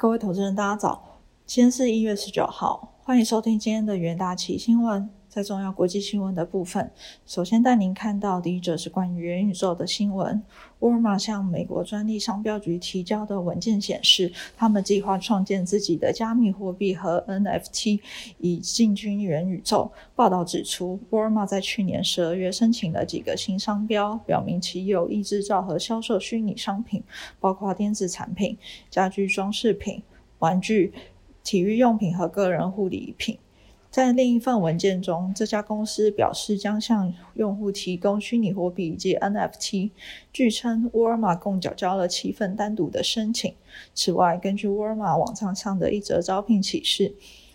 各位投资人，大家早！今天是一月十九号，欢迎收听今天的元大旗新闻。在重要国际新闻的部分，首先带您看到第一则是关于元宇宙的新闻。沃尔玛向美国专利商标局提交的文件显示，他们计划创建自己的加密货币和 NFT，以进军元宇宙。报道指出，沃尔玛在去年十二月申请了几个新商标，表明其有意制造和销售虚拟商品，包括电子产品、家居装饰品。玩具、体育用品和个人护理品。在另一份文件中，这家公司表示将向用户提供虚拟货币以及 NFT。据称，沃尔玛共缴交了七份单独的申请。此外，根据沃尔玛网站上的一则招聘启事，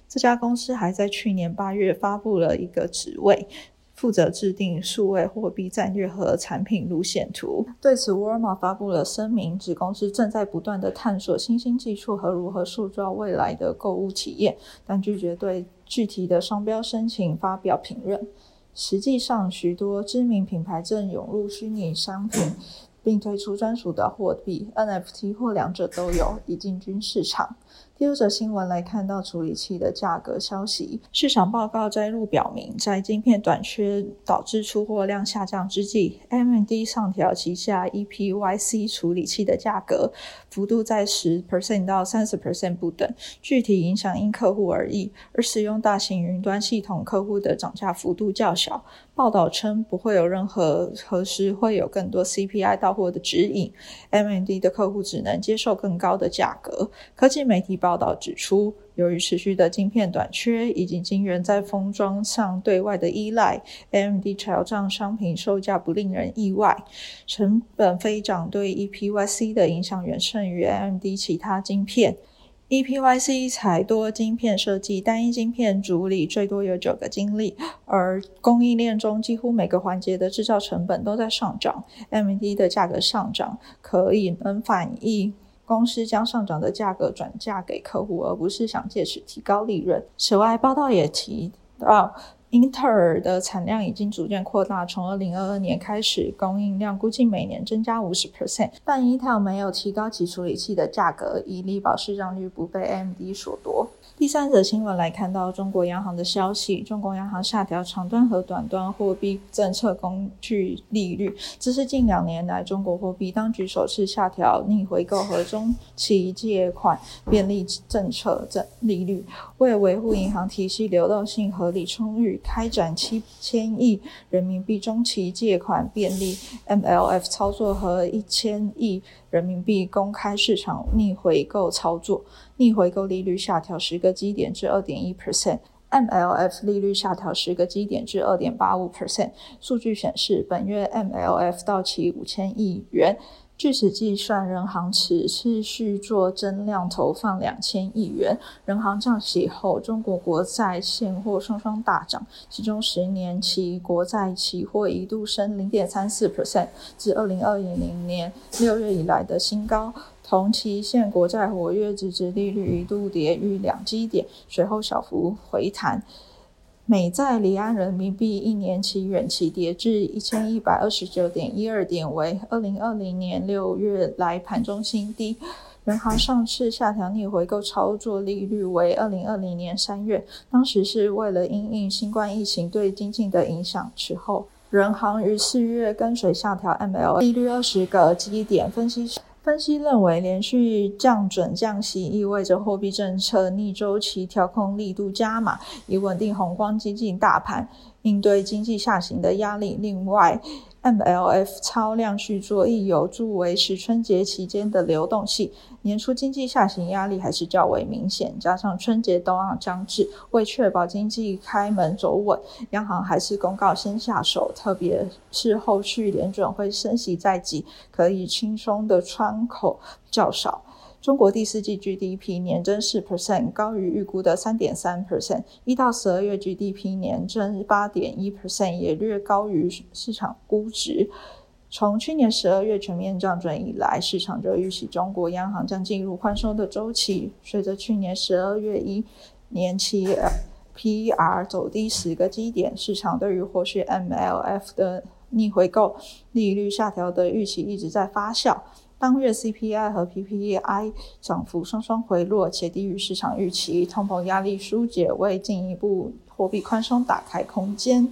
这家公司还在去年八月发布了一个职位。负责制定数位货币战略和产品路线图。对此，沃尔玛发布了声明，指公司正在不断地探索新兴技术和如何塑造未来的购物体验，但拒绝对具体的商标申请发表评论。实际上，许多知名品牌正涌入虚拟商品，并推出专属的货币 NFT 或两者都有，以进军市场。第二则新闻来看到处理器的价格消息。市场报告摘录表明，在晶片短缺导致出货量下降之际，AMD 上调旗下 EPYC 处理器的价格，幅度在十 percent 到三十 percent 不等，具体影响因客户而异。而使用大型云端系统客户的涨价幅度较小。报道称不会有任何何时会有更多 CPI 到货的指引，AMD 的客户只能接受更高的价格。科技媒体。报道指出，由于持续的晶片短缺以及晶圆在封装上对外的依赖，AMD 调涨商品售价不令人意外。成本飞涨对 EPYC 的影响远胜于 AMD 其他晶片。EPYC 采多晶片设计，单一晶片组里最多有九个晶粒，而供应链中几乎每个环节的制造成本都在上涨。AMD 的价格上涨可以能反映。公司将上涨的价格转嫁给客户，而不是想借此提高利润。此外，报道也提到，英特尔的产量已经逐渐扩大，从二零二二年开始，供应量估计每年增加五十 percent。但 Intel 没有提高其处理器的价格，以力保市占率不被 AMD 所夺。第三则新闻来看到中国央行的消息，中国央行下调长端和短端货币政策工具利率，这是近两年来中国货币当局首次下调逆回购和中期借款便利政策整利率，为维护银行体系流动性合理充裕，开展七千亿人民币中期借款便利 MLF 操作和一千亿。人民币公开市场逆回购操作，逆回购利率下调十十个基点至二点一 percent，MLF 利率下调十个基点至二点八五 percent。数据显示，本月 MLF 到期五千亿元。据此计算，人行此次续做增量投放两千亿元。人行降息后，中国国债现货双双大涨，其中十年期国债期货一度升零点三四 percent 至二零二零年六月以来的新高。同期现国债活跃值值利率一度跌逾两基点，随后小幅回弹。美债离岸人民币一年期远期跌至一千一百二十九点一二点，为二零二零年六月来盘中新低。人行上次下调逆回购操作利率为二零二零年三月，当时是为了因应新冠疫情对经济的影响。此后，人行于四月跟随下调 MLA 利率二十个基点。分析分析认为，连续降准降息意味着货币政策逆周期调控力度加码，以稳定宏观经济大盘，应对经济下行的压力。另外，MLF 超量续作亦有助维持春节期间的流动性。年初经济下行压力还是较为明显，加上春节冬奥将至，为确保经济开门走稳，央行还是公告先下手，特别是后续联准会升息在即，可以轻松的窗口较少。中国第四季 GDP 年增四 percent，高于预估的三点三 percent。一到十二月 GDP 年增八点一 percent，也略高于市场估值。从去年十二月全面降准以来，市场就预期中国央行将进入宽松的周期。随着去年十二月一年期 PER 走低十个基点，市场对于或许 MLF 的逆回购利率下调的预期一直在发酵。当月 CPI 和 PPI 涨幅双双回落，且低于市场预期，通膨压力疏解，为进一步货币宽松打开空间。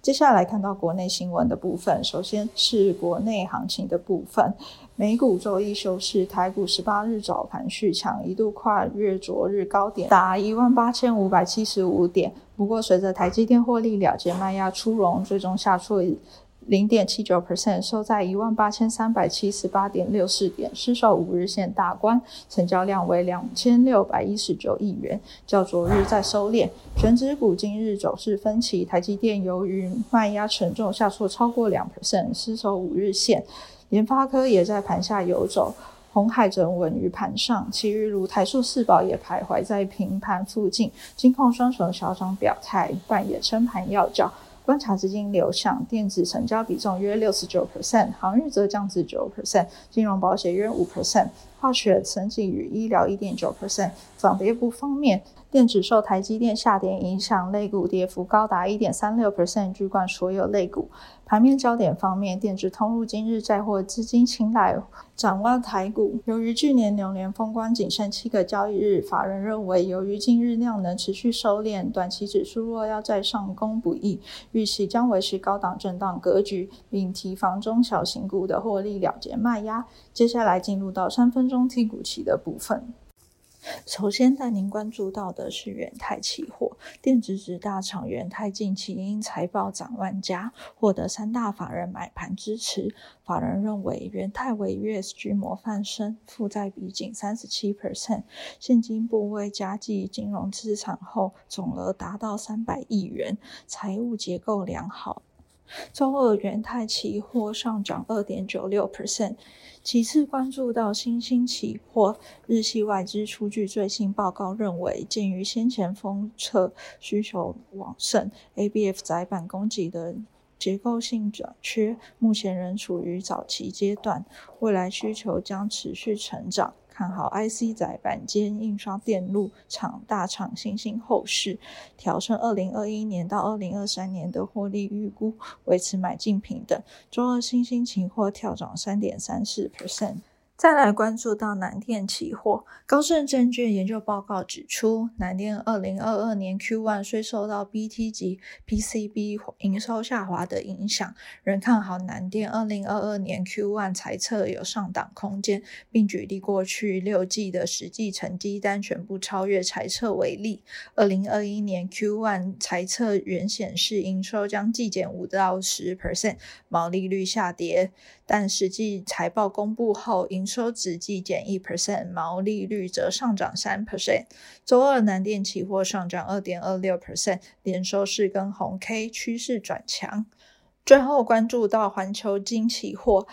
接下来看到国内新闻的部分，首先是国内行情的部分。美股周一休市，台股十八日早盘续强，一度跨越昨日高点，达一万八千五百七十五点。不过，随着台积电获利了结卖压出笼，最终下挫。零点七九 percent 收在一万八千三百七十八点六四点，失守五日线大关，成交量为两千六百一十九亿元，较昨日再收敛。全指股今日走势分歧，台积电由于卖压沉重，下挫超过两 percent，失守五日线。联发科也在盘下游走，红海整稳于盘上，其余如台塑、四宝也徘徊在平盘附近。金控双雄小涨表态，扮演撑盘要角。观察资金流向，电子成交比重约六十九 percent，航运则降至九 percent，金融保险约五 percent，化学、生技与医疗一点九 percent。涨跌部方面，电子受台积电下跌影响，类股跌幅高达一点三六 percent，居冠所有类股。盘面焦点方面，电子通路今日再获资金青睐，展望台股。由于去年牛年封关仅剩七个交易日，法人认为，由于近日量能持续收敛，短期指数若要再上攻不易，预期将维持高档震荡格局，并提防中小型股的获利了结卖压。接下来进入到三分钟 T 股期的部分。首先带您关注到的是元泰期货，电子纸大厂元泰近期因财报涨万家，获得三大法人买盘支持。法人认为元泰为 USG 模范生，负债比仅三十七 percent，现金部位加计金融资产后，总额达到三百亿元，财务结构良好。周二元泰期货上涨二点九六 percent。其次关注到新兴期货，日系外资出具最新报告认为，鉴于先前封测需求旺盛，ABF 载板供给的结构性短缺，目前仍处于早期阶段，未来需求将持续成长。看好 IC 载板间印刷电路厂大厂新兴后市，调升二零二一年到二零二三年的获利预估，维持买进平等。周二新兴期货跳涨三点三四 percent。再来关注到南电期货，高盛证券研究报告指出，南电二零二二年 Q1 虽受到 BT 及 PCB 营收下滑的影响，仍看好南电二零二二年 Q1 财测有上档空间，并举例过去六季的实际成绩单全部超越财测为例。二零二一年 Q1 财测原显示营收将季减五到十 percent，毛利率下跌。但实际财报公布后，营收只季减一 percent，毛利率则上涨三 percent。周二南电期货上涨二点二六 percent，连收四根红 K，趋势转强。最后关注到环球金期货，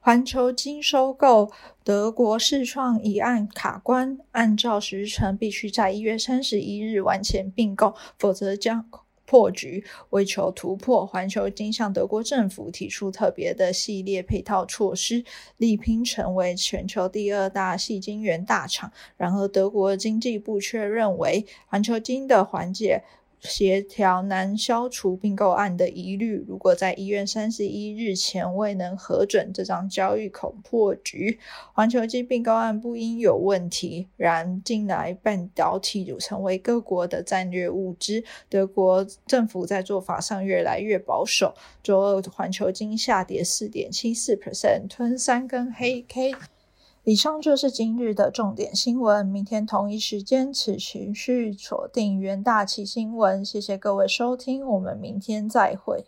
环球金收购德国世创一案卡关，按照时程必须在一月三十一日完成并购，否则将。破局，为求突破，环球金向德国政府提出特别的系列配套措施，力拼成为全球第二大细晶圆大厂。然而，德国经济部却认为环球金的缓解。协调难消除并购案的疑虑。如果在一月三十一日前未能核准这张交易，恐破局。环球金并购案不应有问题。然近来半导体成为各国的战略物资，德国政府在做法上越来越保守。周二环球金下跌四点七四 percent，吞三根黑 K。以上就是今日的重点新闻。明天同一时间，持续锁定元大旗新闻。谢谢各位收听，我们明天再会。